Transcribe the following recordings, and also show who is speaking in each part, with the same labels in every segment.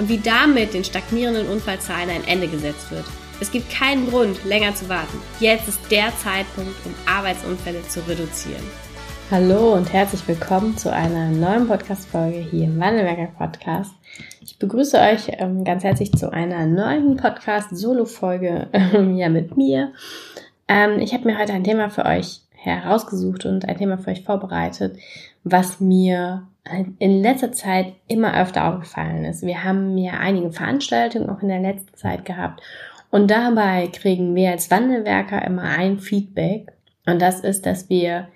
Speaker 1: und wie damit den stagnierenden Unfallzahlen ein Ende gesetzt wird. Es gibt keinen Grund, länger zu warten. Jetzt ist der Zeitpunkt, um Arbeitsunfälle zu reduzieren.
Speaker 2: Hallo und herzlich willkommen zu einer neuen Podcast-Folge hier im Wandelwerker Podcast. Ich begrüße euch ähm, ganz herzlich zu einer neuen Podcast-Solo-Folge ähm, ja, mit mir. Ähm, ich habe mir heute ein Thema für euch herausgesucht und ein Thema für euch vorbereitet, was mir in letzter Zeit immer öfter aufgefallen ist. Wir haben ja einige Veranstaltungen auch in der letzten Zeit gehabt und dabei kriegen wir als Wandelwerker immer ein Feedback und das ist, dass wir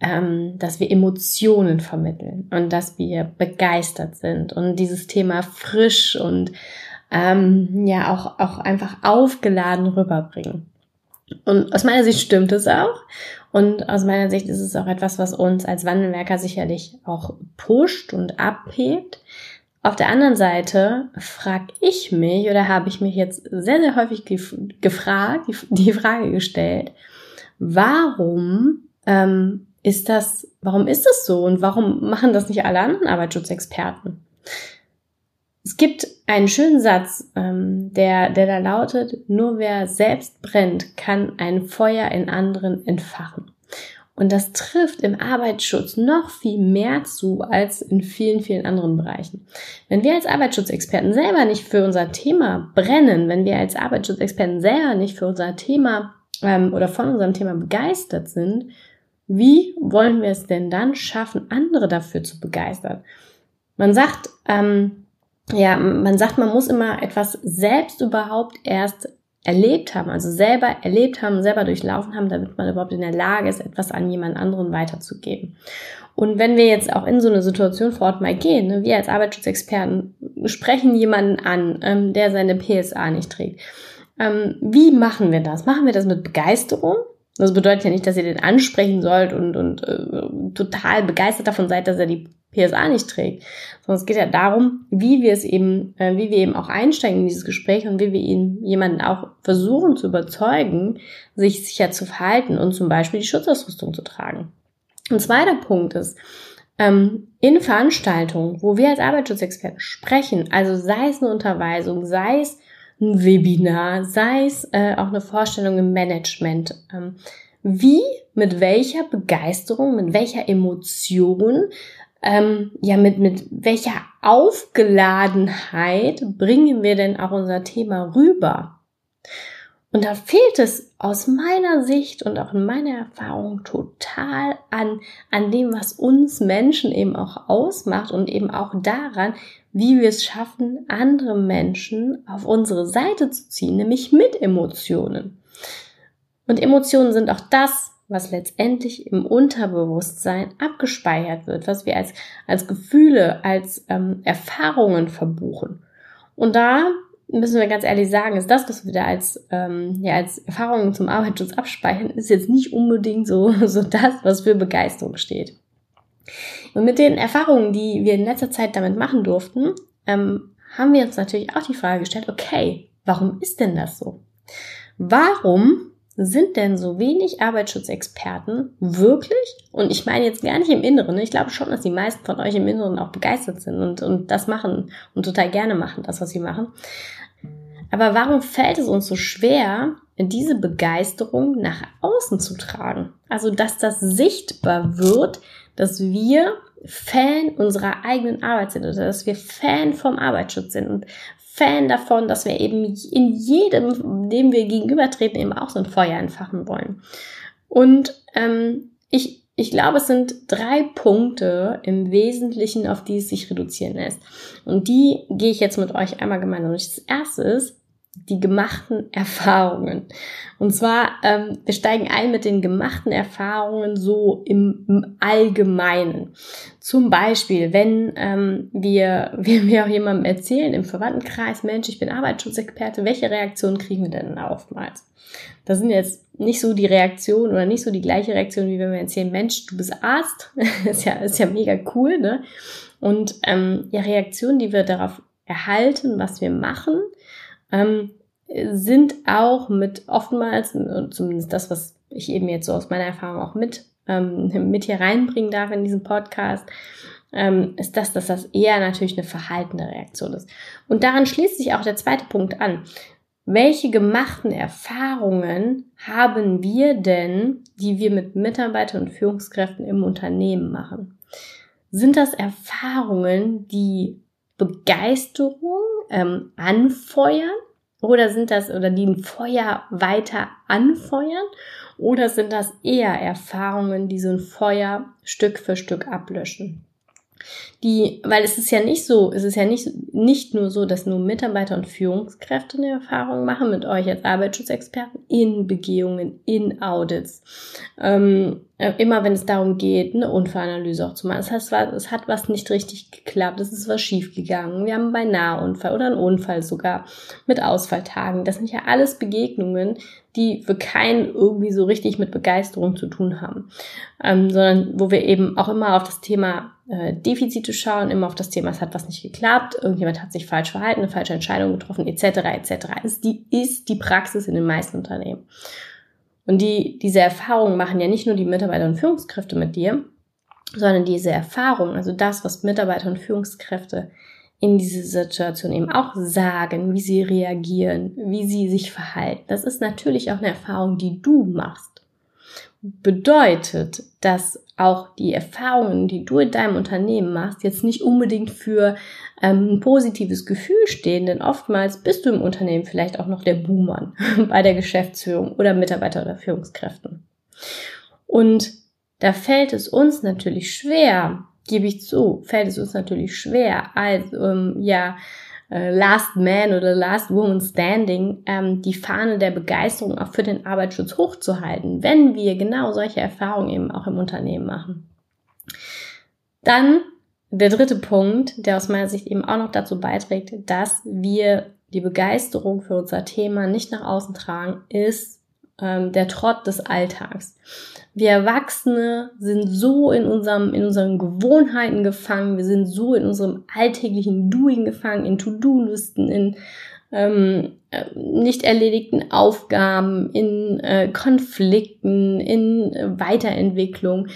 Speaker 2: ähm, dass wir Emotionen vermitteln und dass wir begeistert sind und dieses Thema frisch und ähm, ja auch auch einfach aufgeladen rüberbringen. Und aus meiner Sicht stimmt es auch. Und aus meiner Sicht ist es auch etwas, was uns als Wandelwerker sicherlich auch pusht und abhebt. Auf der anderen Seite frage ich mich oder habe ich mich jetzt sehr, sehr häufig gef gefragt, die, Frage gestellt, warum ähm, ist das, warum ist das so und warum machen das nicht alle anderen Arbeitsschutzexperten? Es gibt einen schönen Satz, ähm, der, der da lautet, nur wer selbst brennt, kann ein Feuer in anderen entfachen. Und das trifft im Arbeitsschutz noch viel mehr zu als in vielen, vielen anderen Bereichen. Wenn wir als Arbeitsschutzexperten selber nicht für unser Thema brennen, wenn wir als Arbeitsschutzexperten selber nicht für unser Thema ähm, oder von unserem Thema begeistert sind, wie wollen wir es denn dann schaffen, andere dafür zu begeistern? Man sagt, ähm, ja, man sagt, man muss immer etwas selbst überhaupt erst erlebt haben, also selber erlebt haben, selber durchlaufen haben, damit man überhaupt in der Lage ist, etwas an jemand anderen weiterzugeben. Und wenn wir jetzt auch in so eine Situation vor Ort mal gehen, ne, wir als Arbeitsschutzexperten sprechen jemanden an, ähm, der seine PSA nicht trägt. Ähm, wie machen wir das? Machen wir das mit Begeisterung? Das bedeutet ja nicht, dass ihr den ansprechen sollt und, und äh, total begeistert davon seid, dass er die PSA nicht trägt, sondern es geht ja darum, wie wir es eben, äh, wie wir eben auch einsteigen in dieses Gespräch und wie wir ihn jemanden auch versuchen zu überzeugen, sich sicher zu verhalten und zum Beispiel die Schutzausrüstung zu tragen. Ein zweiter Punkt ist, ähm, in Veranstaltungen, wo wir als Arbeitsschutzexperten sprechen, also sei es eine Unterweisung, sei es ein Webinar, sei es äh, auch eine Vorstellung im Management, ähm, wie, mit welcher Begeisterung, mit welcher Emotion ähm, ja, mit, mit welcher Aufgeladenheit bringen wir denn auch unser Thema rüber? Und da fehlt es aus meiner Sicht und auch in meiner Erfahrung total an, an dem, was uns Menschen eben auch ausmacht und eben auch daran, wie wir es schaffen, andere Menschen auf unsere Seite zu ziehen, nämlich mit Emotionen. Und Emotionen sind auch das, was letztendlich im Unterbewusstsein abgespeichert wird, was wir als, als Gefühle, als ähm, Erfahrungen verbuchen. Und da müssen wir ganz ehrlich sagen, ist das, was wir da als, ähm, ja, als Erfahrungen zum Arbeitsschutz abspeichern, ist jetzt nicht unbedingt so, so das, was für Begeisterung steht. Und mit den Erfahrungen, die wir in letzter Zeit damit machen durften, ähm, haben wir uns natürlich auch die Frage gestellt, okay, warum ist denn das so? Warum sind denn so wenig Arbeitsschutzexperten wirklich, und ich meine jetzt gar nicht im Inneren, ne? ich glaube schon, dass die meisten von euch im Inneren auch begeistert sind und, und das machen und total gerne machen, das, was sie machen. Aber warum fällt es uns so schwer, diese Begeisterung nach außen zu tragen? Also, dass das sichtbar wird, dass wir Fan unserer eigenen Arbeit sind oder dass wir Fan vom Arbeitsschutz sind und Fan davon, dass wir eben in jedem, dem wir gegenübertreten, eben auch so ein Feuer entfachen wollen. Und ähm, ich, ich glaube, es sind drei Punkte im Wesentlichen, auf die es sich reduzieren lässt. Und die gehe ich jetzt mit euch einmal gemeinsam durch. Das erste ist, die gemachten Erfahrungen. Und zwar, ähm, wir steigen ein mit den gemachten Erfahrungen so im, im Allgemeinen. Zum Beispiel, wenn ähm, wir, wenn wir auch jemandem erzählen im Verwandtenkreis, Mensch, ich bin Arbeitsschutzexperte, welche Reaktionen kriegen wir denn oftmals? Das sind jetzt nicht so die Reaktionen oder nicht so die gleiche Reaktion, wie wenn wir erzählen, Mensch, du bist Arzt. ist ja, ist ja mega cool, ne? Und ähm, ja, Reaktionen, die wir darauf erhalten, was wir machen, ähm, sind auch mit oftmals, zumindest das, was ich eben jetzt so aus meiner Erfahrung auch mit, ähm, mit hier reinbringen darf in diesen Podcast, ähm, ist das, dass das eher natürlich eine verhaltene Reaktion ist. Und daran schließt sich auch der zweite Punkt an. Welche gemachten Erfahrungen haben wir denn, die wir mit Mitarbeitern und Führungskräften im Unternehmen machen? Sind das Erfahrungen, die Begeisterung ähm, anfeuern oder sind das, oder die ein Feuer weiter anfeuern? Oder sind das eher Erfahrungen, die so ein Feuer Stück für Stück ablöschen? Die, weil es ist ja nicht so, es ist ja nicht, nicht nur so, dass nur Mitarbeiter und Führungskräfte eine Erfahrung machen mit euch als Arbeitsschutzexperten in Begehungen, in Audits. Ähm, äh, immer wenn es darum geht, eine Unfallanalyse auch zu machen. Das heißt, es hat was nicht richtig geklappt, es ist was schiefgegangen. Wir haben beinahe Unfall oder einen Unfall sogar mit Ausfalltagen. Das sind ja alles Begegnungen, die für keinen irgendwie so richtig mit Begeisterung zu tun haben, ähm, sondern wo wir eben auch immer auf das Thema äh, Defizite schauen, immer auf das Thema, es hat was nicht geklappt, irgendjemand hat sich falsch verhalten, eine falsche Entscheidung getroffen, etc. etc. Ist die ist die Praxis in den meisten Unternehmen. Und die diese Erfahrungen machen ja nicht nur die Mitarbeiter und Führungskräfte mit dir, sondern diese Erfahrung, also das, was Mitarbeiter und Führungskräfte in diese Situation eben auch sagen, wie sie reagieren, wie sie sich verhalten. Das ist natürlich auch eine Erfahrung, die du machst bedeutet, dass auch die Erfahrungen, die du in deinem Unternehmen machst, jetzt nicht unbedingt für ähm, ein positives Gefühl stehen, denn oftmals bist du im Unternehmen vielleicht auch noch der Buhmann bei der Geschäftsführung oder Mitarbeiter oder Führungskräften. Und da fällt es uns natürlich schwer, gebe ich zu, fällt es uns natürlich schwer, als ähm, ja äh, Last Man oder Last Woman Standing ähm, die Fahne der Begeisterung auch für den Arbeitsschutz hochzuhalten, wenn wir genau solche Erfahrungen eben auch im Unternehmen machen. Dann der dritte Punkt, der aus meiner Sicht eben auch noch dazu beiträgt, dass wir die Begeisterung für unser Thema nicht nach außen tragen, ist ähm, der Trott des Alltags. Wir Erwachsene sind so in unserem, in unseren Gewohnheiten gefangen, wir sind so in unserem alltäglichen Doing gefangen, in To-Do-Listen, in ähm, äh, nicht erledigten Aufgaben, in äh, Konflikten, in äh, Weiterentwicklung,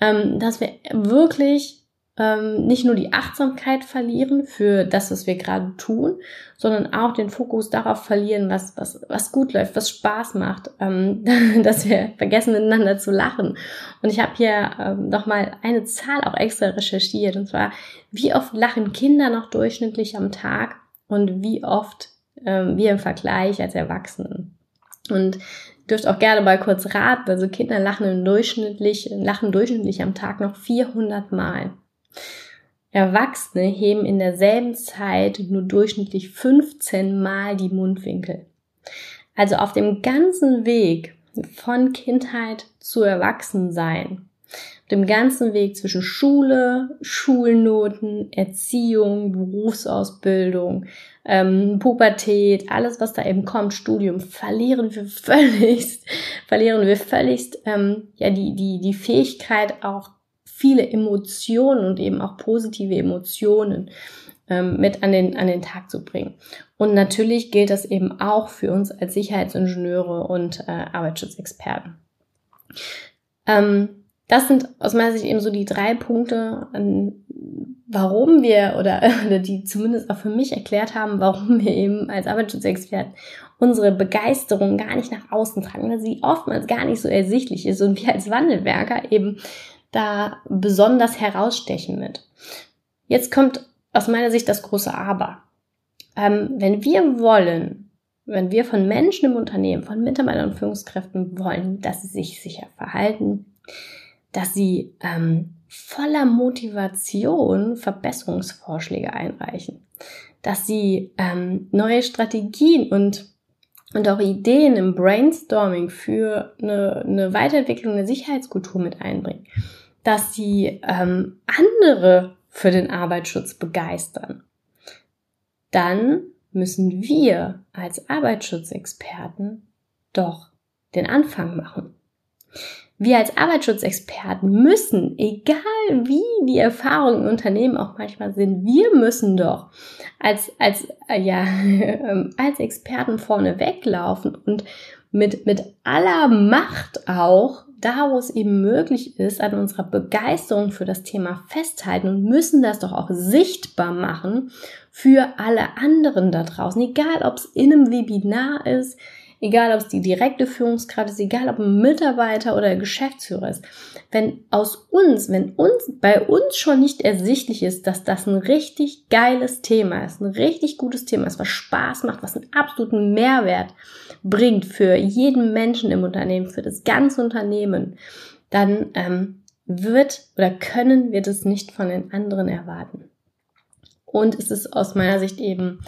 Speaker 2: ähm, dass wir wirklich ähm, nicht nur die Achtsamkeit verlieren für das, was wir gerade tun, sondern auch den Fokus darauf verlieren, was, was, was gut läuft, was Spaß macht, ähm, dass wir vergessen, miteinander zu lachen. Und ich habe hier ähm, noch mal eine Zahl auch extra recherchiert, und zwar, wie oft lachen Kinder noch durchschnittlich am Tag und wie oft ähm, wir im Vergleich als Erwachsenen. Und dürft auch gerne mal kurz raten, also Kinder lachen im durchschnittlich, lachen durchschnittlich am Tag noch 400 Mal. Erwachsene heben in derselben Zeit nur durchschnittlich 15 Mal die Mundwinkel. Also auf dem ganzen Weg von Kindheit zu Erwachsensein, auf dem ganzen Weg zwischen Schule, Schulnoten, Erziehung, Berufsausbildung, ähm, Pubertät, alles was da eben kommt, Studium, verlieren wir völligst, verlieren wir völligst ähm, ja die die die Fähigkeit auch viele Emotionen und eben auch positive Emotionen ähm, mit an den, an den Tag zu bringen. Und natürlich gilt das eben auch für uns als Sicherheitsingenieure und äh, Arbeitsschutzexperten. Ähm, das sind aus meiner Sicht eben so die drei Punkte, warum wir oder, oder die zumindest auch für mich erklärt haben, warum wir eben als Arbeitsschutzexperten unsere Begeisterung gar nicht nach außen tragen, weil sie oftmals gar nicht so ersichtlich ist und wir als Wandelwerker eben da besonders herausstechen mit. Jetzt kommt aus meiner Sicht das große Aber. Ähm, wenn wir wollen, wenn wir von Menschen im Unternehmen, von Mitarbeitern und Führungskräften wollen, dass sie sich sicher verhalten, dass sie ähm, voller Motivation Verbesserungsvorschläge einreichen, dass sie ähm, neue Strategien und und auch Ideen im Brainstorming für eine, eine Weiterentwicklung der Sicherheitskultur mit einbringen, dass sie ähm, andere für den Arbeitsschutz begeistern, dann müssen wir als Arbeitsschutzexperten doch den Anfang machen. Wir als Arbeitsschutzexperten müssen, egal wie die Erfahrungen im Unternehmen auch manchmal sind, wir müssen doch als, als, äh, ja, als Experten vorne weglaufen und mit, mit aller Macht auch, da wo es eben möglich ist, an unserer Begeisterung für das Thema festhalten und müssen das doch auch sichtbar machen für alle anderen da draußen, egal ob es in einem Webinar ist, egal ob es die direkte Führungskraft ist, egal ob ein Mitarbeiter oder Geschäftsführer ist, wenn aus uns, wenn uns, bei uns schon nicht ersichtlich ist, dass das ein richtig geiles Thema ist, ein richtig gutes Thema ist, was Spaß macht, was einen absoluten Mehrwert bringt für jeden Menschen im Unternehmen, für das ganze Unternehmen, dann ähm, wird oder können wir das nicht von den anderen erwarten. Und es ist aus meiner Sicht eben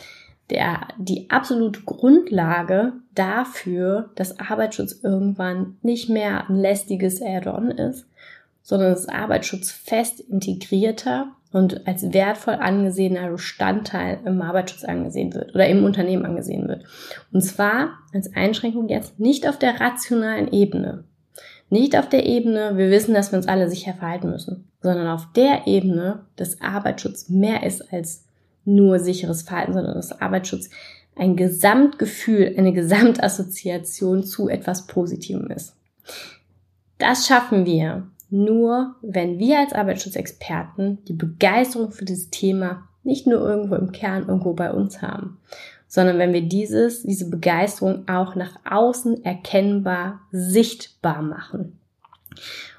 Speaker 2: der, die absolute Grundlage dafür, dass Arbeitsschutz irgendwann nicht mehr ein lästiges Add-on ist, sondern dass Arbeitsschutz fest integrierter und als wertvoll angesehener Bestandteil im Arbeitsschutz angesehen wird oder im Unternehmen angesehen wird. Und zwar als Einschränkung jetzt nicht auf der rationalen Ebene. Nicht auf der Ebene, wir wissen, dass wir uns alle sicher verhalten müssen, sondern auf der Ebene, dass Arbeitsschutz mehr ist als nur sicheres Verhalten, sondern dass Arbeitsschutz ein Gesamtgefühl, eine Gesamtassoziation zu etwas Positivem ist. Das schaffen wir nur, wenn wir als Arbeitsschutzexperten die Begeisterung für dieses Thema nicht nur irgendwo im Kern irgendwo bei uns haben, sondern wenn wir dieses, diese Begeisterung auch nach außen erkennbar sichtbar machen.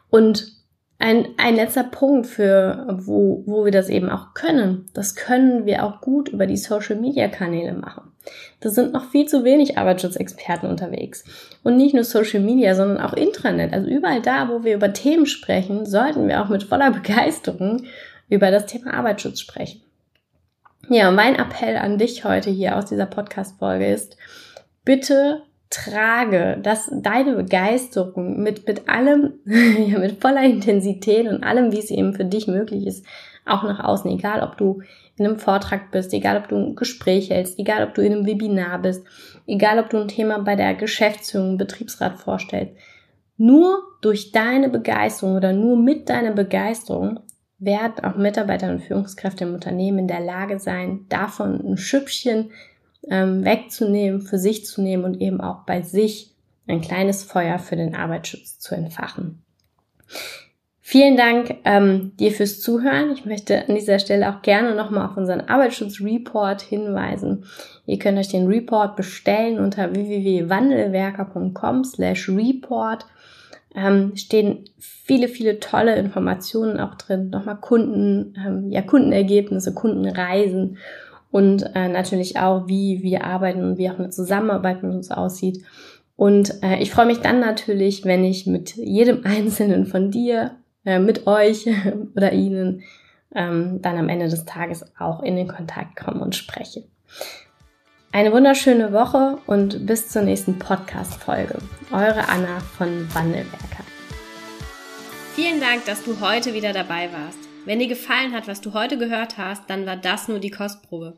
Speaker 2: Und ein, ein letzter Punkt für, wo, wo wir das eben auch können. Das können wir auch gut über die Social Media Kanäle machen. Da sind noch viel zu wenig Arbeitsschutzexperten unterwegs. Und nicht nur Social Media, sondern auch Intranet. Also überall da, wo wir über Themen sprechen, sollten wir auch mit voller Begeisterung über das Thema Arbeitsschutz sprechen. Ja, mein Appell an dich heute hier aus dieser Podcast-Folge ist, bitte trage, dass deine Begeisterung mit, mit allem, ja, mit voller Intensität und allem, wie es eben für dich möglich ist, auch nach außen, egal ob du in einem Vortrag bist, egal ob du ein Gespräch hältst, egal ob du in einem Webinar bist, egal ob du ein Thema bei der Geschäftsführung, Betriebsrat vorstellst. Nur durch deine Begeisterung oder nur mit deiner Begeisterung werden auch Mitarbeiter und Führungskräfte im Unternehmen in der Lage sein, davon ein Schüppchen ähm, wegzunehmen, für sich zu nehmen und eben auch bei sich ein kleines Feuer für den Arbeitsschutz zu entfachen. Vielen Dank ähm, dir fürs Zuhören. Ich möchte an dieser Stelle auch gerne nochmal auf unseren Arbeitsschutzreport hinweisen. Ihr könnt euch den Report bestellen unter www.wandelwerker.com slash report. Ähm, stehen viele, viele tolle Informationen auch drin. Nochmal Kunden, ähm, ja, Kundenergebnisse, Kundenreisen und äh, natürlich auch, wie wir arbeiten und wie auch eine Zusammenarbeit mit uns aussieht. Und äh, ich freue mich dann natürlich, wenn ich mit jedem Einzelnen von dir, äh, mit euch oder Ihnen ähm, dann am Ende des Tages auch in den Kontakt komme und spreche. Eine wunderschöne Woche und bis zur nächsten Podcast-Folge. Eure Anna von Wandelwerker.
Speaker 1: Vielen Dank, dass du heute wieder dabei warst. Wenn dir gefallen hat, was du heute gehört hast, dann war das nur die Kostprobe.